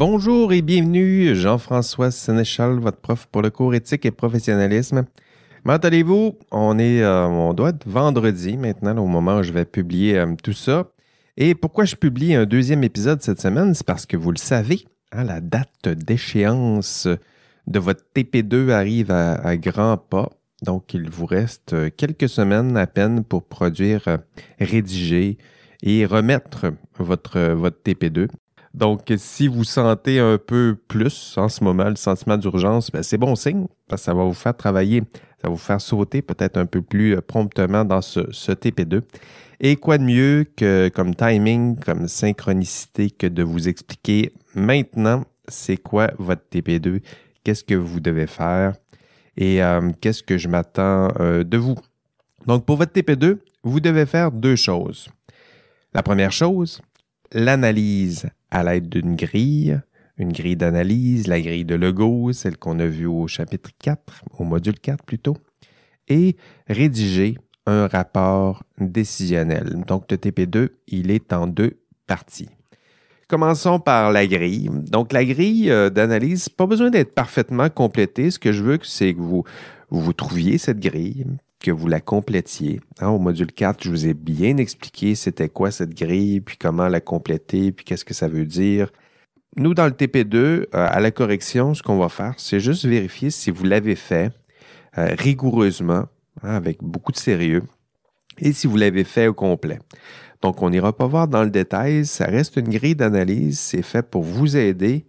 Bonjour et bienvenue, Jean-François Sénéchal, votre prof pour le cours éthique et professionnalisme. Comment allez-vous? On est, euh, on doit être vendredi maintenant, au moment où je vais publier euh, tout ça. Et pourquoi je publie un deuxième épisode cette semaine? C'est parce que vous le savez, hein, la date d'échéance de votre TP2 arrive à, grands pas. Donc, il vous reste quelques semaines à peine pour produire, euh, rédiger et remettre votre, votre TP2. Donc, si vous sentez un peu plus en ce moment le sentiment d'urgence, ben, c'est bon signe parce que ça va vous faire travailler, ça va vous faire sauter peut-être un peu plus euh, promptement dans ce, TP2. Et quoi de mieux que comme timing, comme synchronicité que de vous expliquer maintenant c'est quoi votre TP2, qu'est-ce que vous devez faire? Et euh, qu'est-ce que je m'attends euh, de vous? Donc, pour votre TP2, vous devez faire deux choses. La première chose, l'analyse à l'aide d'une grille, une grille d'analyse, la grille de Lego, celle qu'on a vue au chapitre 4, au module 4 plutôt, et rédiger un rapport décisionnel. Donc le TP2, il est en deux parties. Commençons par la grille. Donc la grille euh, d'analyse, pas besoin d'être parfaitement complétée. Ce que je veux, c'est que vous, vous trouviez cette grille, que vous la complétiez. Hein, au module 4, je vous ai bien expliqué c'était quoi cette grille, puis comment la compléter, puis qu'est-ce que ça veut dire. Nous, dans le TP2, euh, à la correction, ce qu'on va faire, c'est juste vérifier si vous l'avez fait euh, rigoureusement, hein, avec beaucoup de sérieux, et si vous l'avez fait au complet. Donc, on n'ira pas voir dans le détail, ça reste une grille d'analyse, c'est fait pour vous aider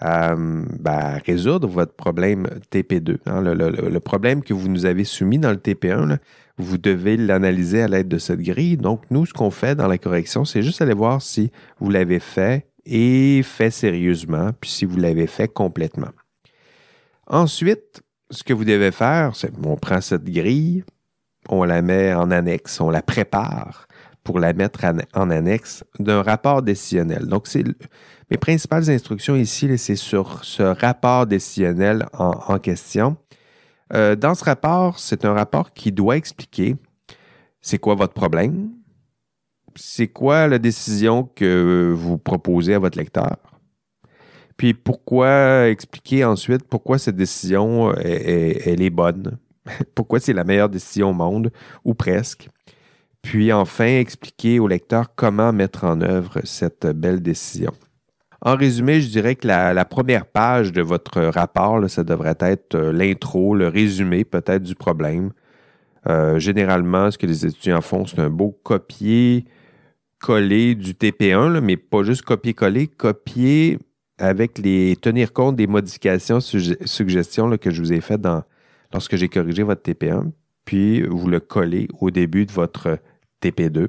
ben, résoudre votre problème TP2. Hein. le, problème que vous nous avez soumis dans le TP1, vous devez l'analyser à l'aide de cette grille. Donc, nous, ce qu'on fait dans la correction, c'est juste aller voir si vous l'avez fait et fait sérieusement, puis si vous l'avez fait complètement. Ensuite, ce que vous devez faire, c'est on prend cette grille, on la met en annexe, on la prépare pour la mettre en annexe d'un rapport décisionnel. Donc, c'est mes principales instructions ici, c'est sur ce rapport décisionnel en, question. Euh, dans ce rapport, c'est un rapport qui doit expliquer c'est quoi votre problème, c'est quoi la décision que vous proposez à votre lecteur, puis pourquoi expliquer ensuite pourquoi cette décision elle est bonne, pourquoi c'est la meilleure décision au monde, ou presque. Puis enfin expliquer au lecteur comment mettre en œuvre cette belle décision. En résumé, je dirais que la, première page de votre rapport, ça devrait être euh, l'intro, le résumé peut-être du problème. Euh, généralement, ce que les étudiants font, c'est un beau copier-coller du TP1, mais pas juste copier-coller, copier avec les tenir compte des modifications, suggestions que je vous ai faites lorsque j'ai corrigé votre TP1, puis vous le collez au début de votre TP2.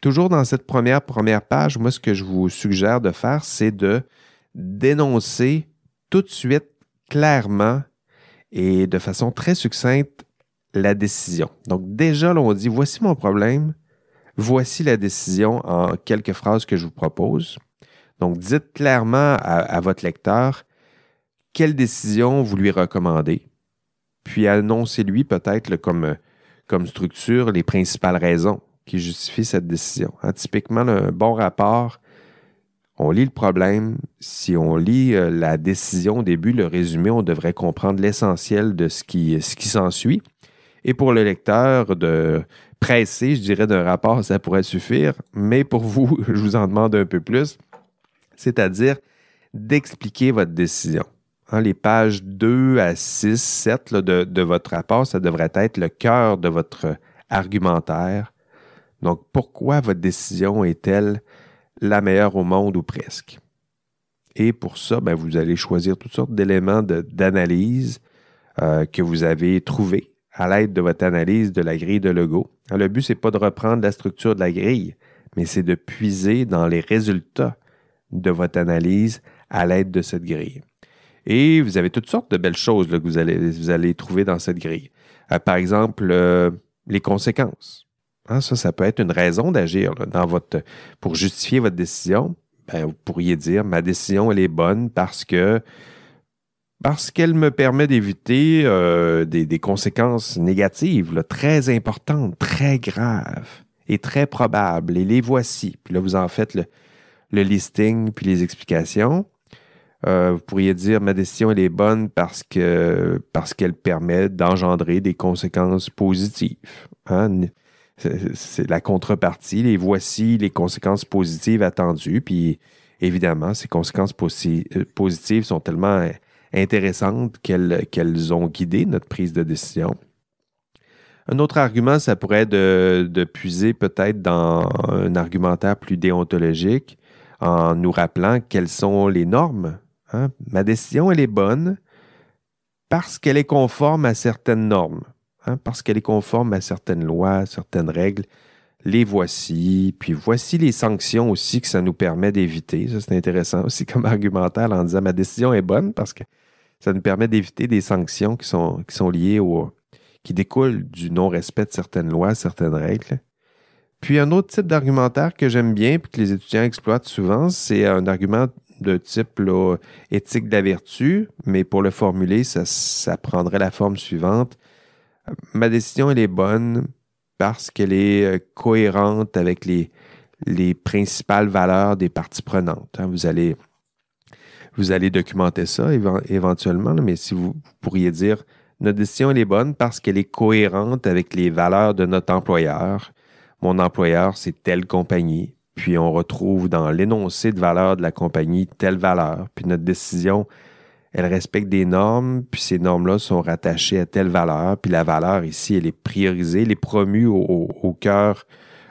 Toujours dans cette première, première page, moi, ce que je vous suggère de faire, c'est de dénoncer tout de suite, clairement et de façon très succincte la décision. Donc déjà, là, on dit, voici mon problème, voici la décision en quelques phrases que je vous propose. Donc dites clairement à, votre lecteur quelle décision vous lui recommandez, puis annoncez-lui peut-être comme, comme structure les principales raisons qui justifie cette décision. Hein, typiquement, un bon rapport, on lit le problème. Si on lit euh, la décision au début, le résumé, on devrait comprendre l'essentiel de ce qui, ce qui s'ensuit. Et pour le lecteur, de presser, je dirais, d'un rapport, ça pourrait suffire. Mais pour vous, je vous en demande un peu plus, c'est-à-dire d'expliquer votre décision. Hein, les pages 2 à 6, 7 de, de votre rapport, ça devrait être le cœur de votre argumentaire donc, pourquoi votre décision est-elle la meilleure au monde ou presque? Et pour ça, ben, vous allez choisir toutes sortes d'éléments d'analyse euh, que vous avez trouvés à l'aide de votre analyse de la grille de logo. Le but, ce n'est pas de reprendre la structure de la grille, mais c'est de puiser dans les résultats de votre analyse à l'aide de cette grille. Et vous avez toutes sortes de belles choses que vous allez, vous allez trouver dans cette grille. Euh, par exemple, euh, les conséquences. Hein, ça, ça peut être une raison d'agir dans votre pour justifier votre décision. Ben, vous pourriez dire ma décision elle est bonne parce que parce qu'elle me permet d'éviter euh, des, conséquences négatives très importantes, très graves et très probables. Et les voici. Puis là, vous en faites le, listing puis les explications. Euh, vous pourriez dire ma décision elle est bonne parce que parce qu'elle permet d'engendrer des conséquences positives. Hein? C'est la contrepartie. Les voici les conséquences positives attendues. Puis évidemment, ces conséquences euh, positives sont tellement intéressantes qu'elles ont guidé notre prise de décision. Un autre argument, ça pourrait être de, puiser peut-être dans un argumentaire plus déontologique en nous rappelant quelles sont les normes. Hein. Ma décision, elle est bonne parce qu'elle est conforme à certaines normes, hein, parce qu'elle est conforme à certaines lois, certaines règles. Les voici, puis voici les sanctions aussi que ça nous permet d'éviter. Ça, c'est intéressant aussi comme argumentaire en disant ma décision est bonne parce que ça nous permet d'éviter des sanctions qui sont, liées au, qui découle du non-respect de certaines lois, certaines règles. Puis un autre type d'argumentaire que j'aime bien et que les étudiants exploitent souvent, c'est un argument de type éthique de la vertu, mais pour le formuler, ça, prendrait la forme suivante. Ma décision, elle est bonne parce qu'elle est euh, cohérente avec les, les principales valeurs des parties prenantes. Hein. Vous allez, vous allez documenter ça éventuellement, mais si vous pourriez dire notre décision, elle est bonne parce qu'elle est cohérente avec les valeurs de notre employeur. Mon employeur, c'est telle compagnie. Puis on retrouve dans l'énoncé de valeur de la compagnie telle valeur. Puis notre décision, elle respecte des normes, puis ces normes-là sont rattachées à telle valeur. Puis la valeur ici, elle est priorisée, elle est promue au, cœur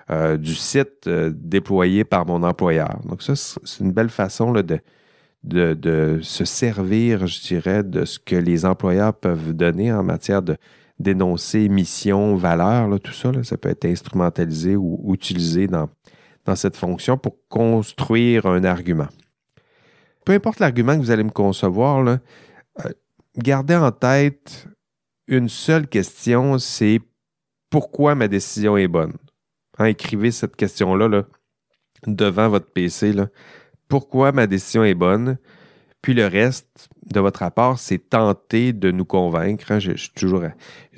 euh, du site euh, déployé par mon employeur. Donc ça, c'est une belle façon de, se servir, je dirais, de ce que les employeurs peuvent donner en matière de dénoncer mission, valeur, tout ça, ça peut être instrumentalisé ou utilisé dans cette fonction pour construire un argument. Peu importe l'argument que vous allez me concevoir, euh, gardez en tête une seule question, c'est pourquoi ma décision est bonne? Hein, écrivez cette question-là là, devant votre PC. Pourquoi ma décision est bonne? Puis le reste de votre rapport, c'est tenter de nous convaincre. Hein. J'ai toujours,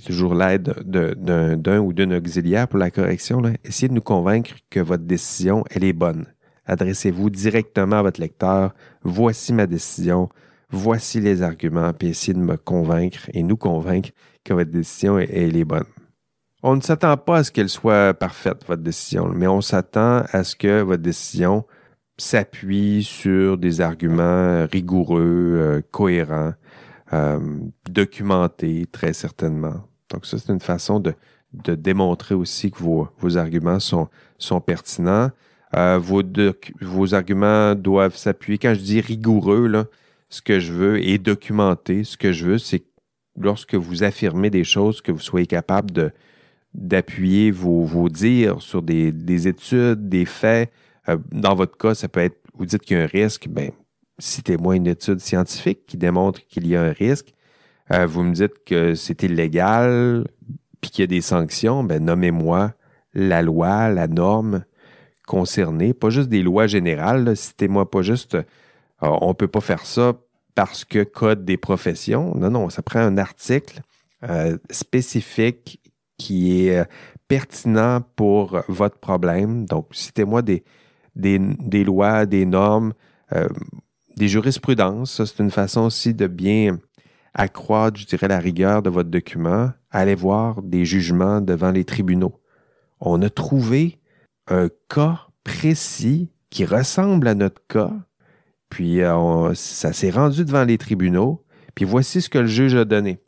toujours l'aide d'un ou d'une auxiliaire pour la correction. Essayez de nous convaincre que votre décision, elle est bonne. Adressez-vous directement à votre lecteur. Voici ma décision. Voici les arguments. Puis essayez de me convaincre et nous convaincre que votre décision, est bonne. On ne s'attend pas à ce qu'elle soit parfaite, votre décision, mais on s'attend à ce que votre décision s'appuie sur des arguments rigoureux, euh, cohérents, euh, documentés très certainement. Donc ça, c'est une façon de, démontrer aussi que vos, arguments sont pertinents. Euh, vos, vos, arguments doivent s'appuyer. Quand je dis rigoureux, là, ce que je veux et documenté, ce que je veux, c'est lorsque vous affirmez des choses, que vous soyez capable de, d'appuyer vos, vos dires sur des, des études, des faits, euh, dans votre cas, ça peut être, vous dites qu'il y a un risque, ben, citez-moi une étude scientifique qui démontre qu'il y a un risque. Euh, vous me dites que c'est illégal, puis qu'il y a des sanctions, ben, nommez-moi la loi, la norme concernée, pas juste des lois générales. Citez-moi pas juste, euh, on ne peut pas faire ça parce que code des professions. Non, non, ça prend un article spécifique qui est pertinent pour votre problème. Donc, citez-moi des, lois, des normes, euh, des jurisprudences. c'est une façon aussi de bien accroître, je dirais, la rigueur de votre document. Allez voir des jugements devant les tribunaux. On a trouvé un cas précis qui ressemble à notre cas, puis euh, ça s'est rendu devant les tribunaux, puis voici ce que le juge a donné.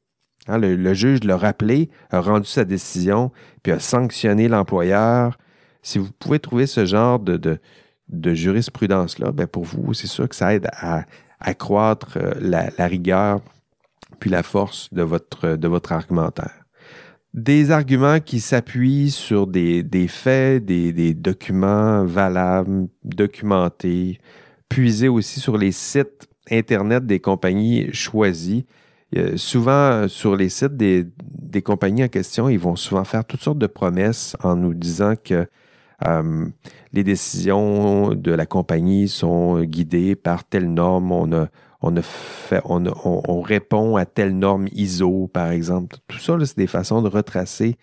Hein, le, juge l'a rappelé, a rendu sa décision, puis a sanctionné l'employeur, si vous pouvez trouver ce genre de, jurisprudence-là, ben pour vous, c'est sûr que ça aide à accroître euh, la, rigueur puis la force de votre, de votre argumentaire. Des arguments qui s'appuient sur des, faits, des, documents valables, documentés, puisés aussi sur les sites Internet des compagnies choisies. souvent, sur les sites des, des, compagnies en question, ils vont souvent faire toutes sortes de promesses en nous disant que euh, les décisions de la compagnie sont guidées par telle norme. On, a, on, répond à telle norme ISO, par exemple. Tout ça, c'est des façons de retracer,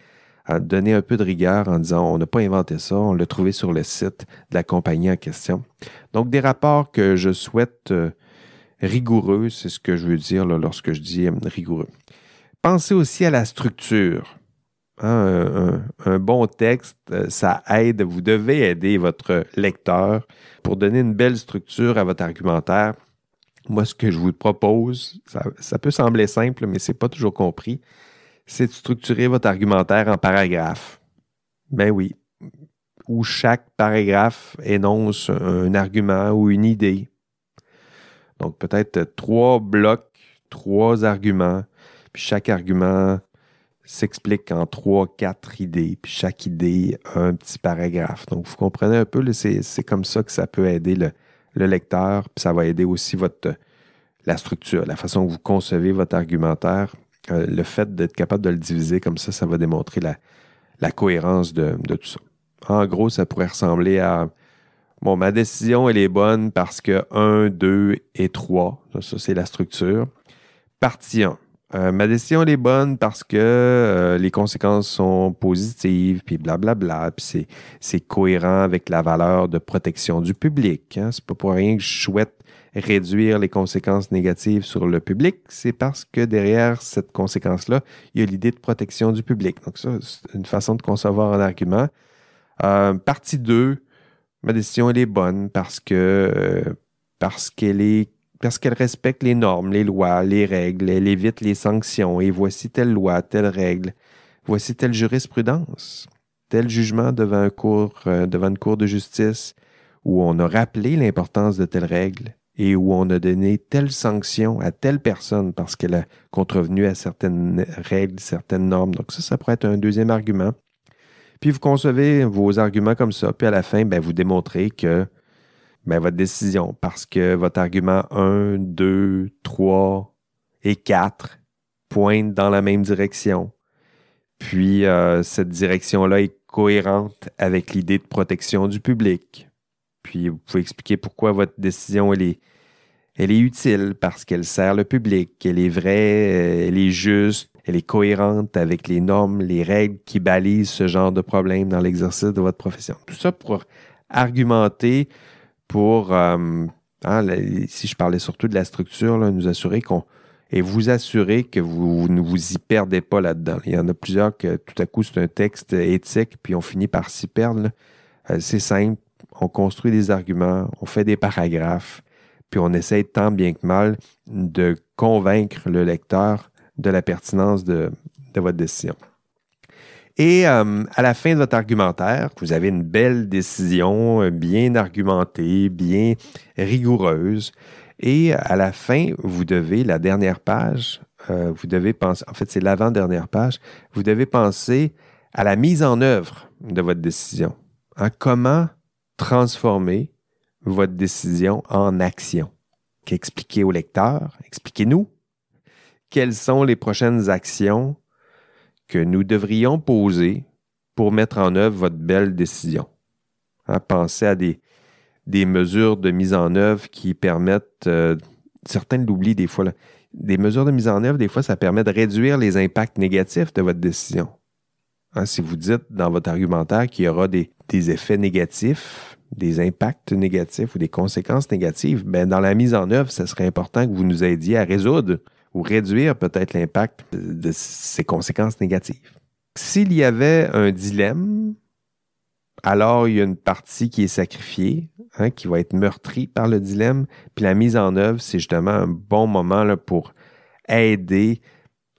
à donner un peu de rigueur en disant on n'a pas inventé ça, on l'a trouvé sur le site de la compagnie en question. Donc, des rapports que je souhaite euh, rigoureux, c'est ce que je veux dire lorsque je dis rigoureux. Pensez aussi à la structure. Hein, un, bon texte, ça aide, vous devez aider votre lecteur pour donner une belle structure à votre argumentaire. Moi, ce que je vous propose, ça, peut sembler simple, mais ce n'est pas toujours compris, c'est de structurer votre argumentaire en paragraphes. Ben oui, où chaque paragraphe énonce un argument ou une idée. Donc peut-être trois blocs, trois arguments, puis chaque argument s'explique en trois, quatre idées, puis chaque idée un petit paragraphe. Donc vous comprenez un peu, c'est comme ça que ça peut aider le, le lecteur, puis ça va aider aussi votre la structure, la façon que vous concevez votre argumentaire. Euh, le fait d'être capable de le diviser comme ça, ça va démontrer la, la cohérence de, de, tout ça. En gros, ça pourrait ressembler à Bon, ma décision, elle est bonne parce que 1, 2 et 3, ça c'est la structure. Partie 1. Euh, ma décision, est bonne parce que euh, les conséquences sont positives, puis blablabla, puis c'est cohérent avec la valeur de protection du public. Hein. C'est pas pour rien que je souhaite réduire les conséquences négatives sur le public, c'est parce que derrière cette conséquence-là, il y a l'idée de protection du public. Donc ça, c'est une façon de concevoir un argument. Euh, partie 2, ma décision, est bonne parce que parce qu'elle est parce qu'elle respecte les normes, les lois, les règles, elle évite les sanctions, et voici telle loi, telle règle, voici telle jurisprudence, tel jugement devant, un cours, euh, devant une cour de justice, où on a rappelé l'importance de telle règle et où on a donné telle sanction à telle personne parce qu'elle a contrevenu à certaines règles, certaines normes. Donc ça, ça pourrait être un deuxième argument. Puis vous concevez vos arguments comme ça, puis à la fin, ben, vous démontrez que ben, votre décision parce que votre argument 1, 2, 3 et 4 pointent dans la même direction. Puis euh, cette direction-là est cohérente avec l'idée de protection du public. Puis vous pouvez expliquer pourquoi votre décision elle est, elle est utile parce qu'elle sert le public, elle est vraie, elle est juste, elle est cohérente avec les normes, les règles qui balisent ce genre de problème dans l'exercice de votre profession. Tout ça pour argumenter pour, euh, hein, si je parlais surtout de la structure, nous assurer qu'on et vous assurer que vous ne vous y perdez pas là-dedans. Il y en a plusieurs que tout à coup c'est un texte éthique puis on finit par s'y perdre. Euh, c'est simple, on construit des arguments, on fait des paragraphes, puis on essaie tant bien que mal de convaincre le lecteur de la pertinence de votre décision. Et euh, à la fin de votre argumentaire, vous avez une belle décision, euh, bien argumentée, bien rigoureuse. Et à la fin, vous devez, la dernière page, euh, vous devez penser, en fait, c'est l'avant-dernière page, vous devez penser à la mise en œuvre de votre décision. Hein, comment transformer votre décision en action? Qu'expliquer au lecteur? Expliquez-nous quelles sont les prochaines actions que nous devrions poser pour mettre en œuvre votre belle décision. Hein, pensez à des, mesures de mise en œuvre qui permettent, euh, certains l'oublient des fois, des mesures de mise en œuvre, des fois, ça permet de réduire les impacts négatifs de votre décision. Hein, si vous dites dans votre argumentaire qu'il y aura des, des, effets négatifs, des impacts négatifs ou des conséquences négatives, ben dans la mise en œuvre, ce serait important que vous nous aidiez à résoudre ou réduire peut-être l'impact de ces conséquences négatives. S'il y avait un dilemme, alors il y a une partie qui est sacrifiée, hein, qui va être meurtrie par le dilemme, puis la mise en œuvre, c'est justement un bon moment là, pour aider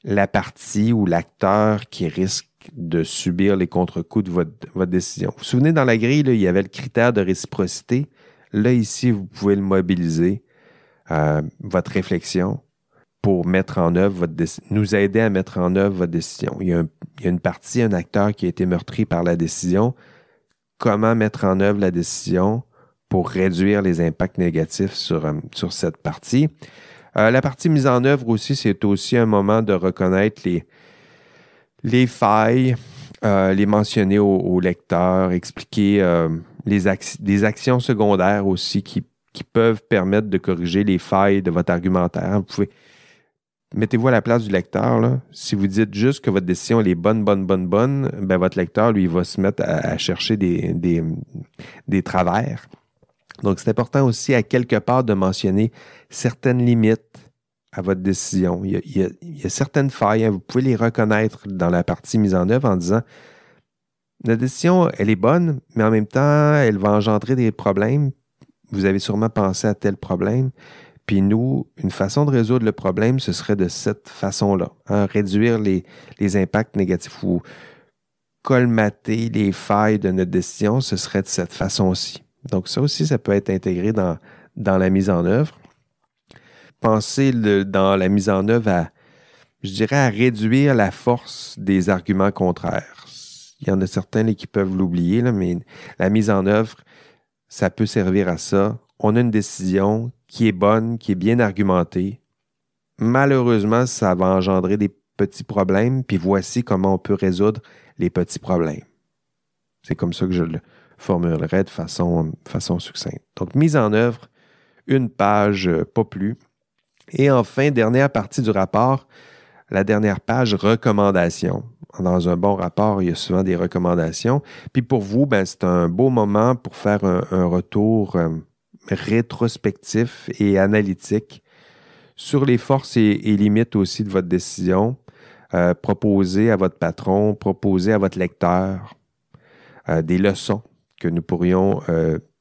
la partie ou l'acteur qui risque de subir les contre-coups de votre, décision. Vous vous souvenez, dans la grille, il y avait le critère de réciprocité. Là, ici, vous pouvez le mobiliser, euh, votre réflexion, pour mettre en œuvre votre nous aider à mettre en œuvre votre décision. Il y, a une partie, un acteur qui a été meurtri par la décision. Comment mettre en œuvre la décision pour réduire les impacts négatifs sur, euh, sur cette partie? Euh, la partie mise en œuvre aussi, c'est aussi un moment de reconnaître les, les failles, euh, les mentionner au, lecteur, expliquer les des actions secondaires aussi qui, qui peuvent permettre de corriger les failles de votre argumentaire. Vous pouvez mettez-vous à la place du lecteur. Si vous dites juste que votre décision est bonne, bonne, bonne, bonne, ben votre lecteur, lui, va se mettre à, chercher des, des, travers. Donc, c'est important aussi à quelque part de mentionner certaines limites à votre décision. Il y a, certaines failles, hein. vous pouvez les reconnaître dans la partie mise en œuvre en disant la décision, elle est bonne, mais en même temps, elle va engendrer des problèmes. Vous avez sûrement pensé à tel problème. Puis nous, une façon de résoudre le problème, ce serait de cette façon-là. Hein. réduire les, impacts négatifs ou colmater les failles de notre décision, ce serait de cette façon-ci. Donc ça aussi, ça peut être intégré dans, dans la mise en œuvre. Pensez dans la mise en œuvre à, je dirais, à réduire la force des arguments contraires. Il y en a certains qui peuvent l'oublier, mais la mise en œuvre, ça peut servir à ça. On a une décision qui est bonne, qui est bien argumentée. Malheureusement, ça va engendrer des petits problèmes, puis voici comment on peut résoudre les petits problèmes. C'est comme ça que je le formulerai de façon, façon succincte. Donc, mise en œuvre, une page, euh, pas plus. Et enfin, dernière partie du rapport, la dernière page, recommandation. Dans un bon rapport, il y a souvent des recommandations. Puis pour vous, ben, c'est un beau moment pour faire un, retour euh, rétrospectif et analytique sur les forces et, limites aussi de votre décision. Euh, proposer à votre patron, proposer à votre lecteur euh, des leçons que nous pourrions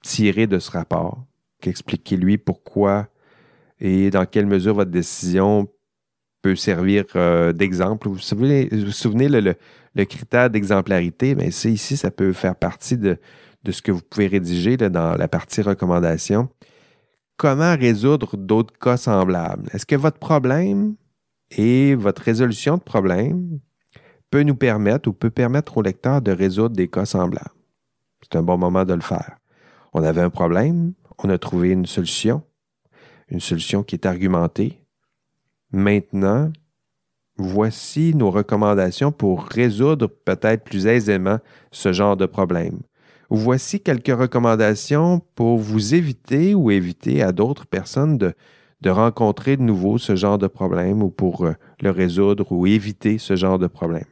tirer de ce rapport, qu'expliquez-lui pourquoi et dans quelle mesure votre décision peut servir euh, d'exemple. Vous vous souvenez, vous le, critère d'exemplarité, mais c'est ici, ça peut faire partie de, ce que vous pouvez rédiger dans la partie recommandation. Comment résoudre d'autres cas semblables? Est-ce que votre problème et votre résolution de problème peut nous permettre ou peut permettre au lecteur de résoudre des cas semblables? C'est un bon moment de le faire. On avait un problème, on a trouvé une solution, une solution qui est argumentée, Maintenant, voici nos recommandations pour résoudre peut-être plus aisément ce genre de problème. Voici quelques recommandations pour vous éviter ou éviter à d'autres personnes de, rencontrer de nouveau ce genre de problème ou pour euh, le résoudre ou éviter ce genre de problème.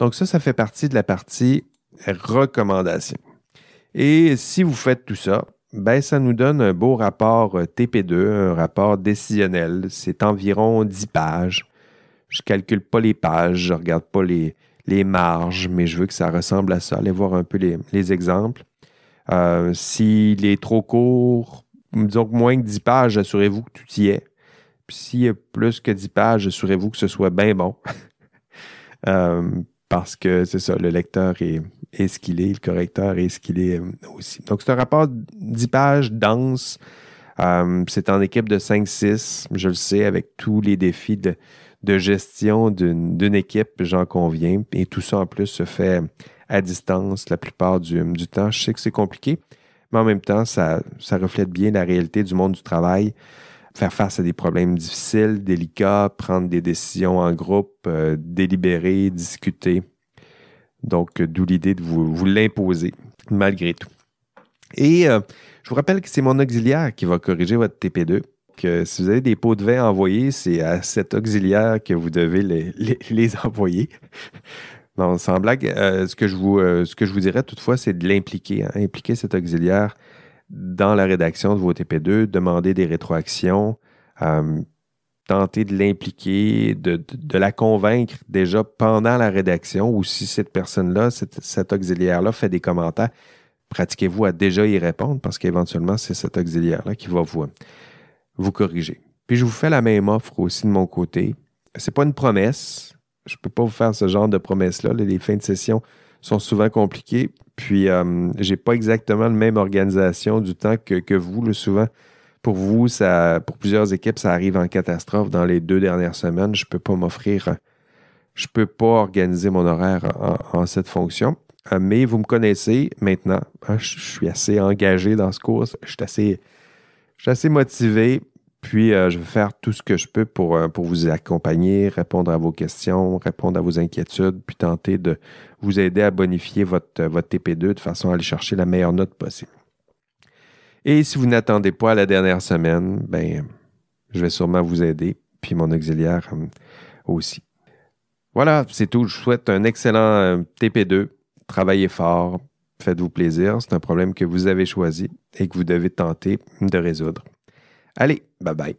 Donc ça, ça fait partie de la partie recommandation. Et si vous faites tout ça, ben, ça nous donne un beau rapport euh, TP2, un rapport décisionnel. C'est environ 10 pages. Je calcule pas les pages, je regarde pas les, marges, mais je veux que ça ressemble à ça. Allez voir un peu les, exemples. Euh, s'il est trop court, disons que moins que 10 pages, assurez-vous que tout y est. Puis s'il y a plus que 10 pages, assurez-vous que ce soit bien bon. Euh, parce que c'est ça, le lecteur est, ce qu'il est, le correcteur est ce qu'il est euh, aussi. Donc, c'est un rapport 10 pages dense. C'est en équipe de 5-6, je le sais, avec tous les défis de, gestion d'une équipe, j'en conviens. Et tout ça, en plus, se fait à distance la plupart du, temps. Je sais que c'est compliqué, mais en même temps, ça, reflète bien la réalité du monde du travail. Faire face à des problèmes difficiles, délicats, prendre des décisions en groupe, euh, délibérer, discuter. Donc, euh, d'où l'idée de vous, l'imposer, malgré tout. Et euh, je vous rappelle que c'est mon auxiliaire qui va corriger votre TP2. Que si vous avez des pots de vin envoyés, c'est à cet auxiliaire que vous devez les, envoyer. Non, sans blague, euh, ce, que je vous, ce que je vous dirais toutefois, c'est de l'impliquer, hein. impliquer cet auxiliaire dans la rédaction de vos TP2, demander des rétroactions, tenter de l'impliquer, de, la convaincre déjà pendant la rédaction ou si cette personne-là, cet, auxiliaire-là fait des commentaires, pratiquez-vous à déjà y répondre parce qu'éventuellement, c'est cet auxiliaire-là qui va vous, vous corriger. Puis je vous fais la même offre aussi de mon côté. Ce n'est pas une promesse. Je ne peux pas vous faire ce genre de promesse-là. Les fins de session sont souvent compliquées. Puis, euh, je n'ai pas exactement la même organisation du temps que, vous. le souvent, pour vous, ça, pour plusieurs équipes, ça arrive en catastrophe dans les deux dernières semaines. Je ne peux pas m'offrir, je ne peux pas organiser mon horaire en, cette fonction. Euh, mais vous me connaissez maintenant. Hein, je suis assez engagé dans ce cours. Je suis assez, je assez motivé. Puis, euh, je vais faire tout ce que je peux pour, euh, pour vous accompagner, répondre à vos questions, répondre à vos inquiétudes, puis tenter de vous aider à bonifier votre, votre TP2 de façon à aller chercher la meilleure note possible. Et si vous n'attendez pas à la dernière semaine, ben, je vais sûrement vous aider, puis mon auxiliaire euh, aussi. Voilà, c'est tout. Je vous souhaite un excellent euh, TP2. Travaillez fort, Faites-vous plaisir, c'est un problème que vous avez choisi et que vous devez tenter de résoudre. Allez, bye bye.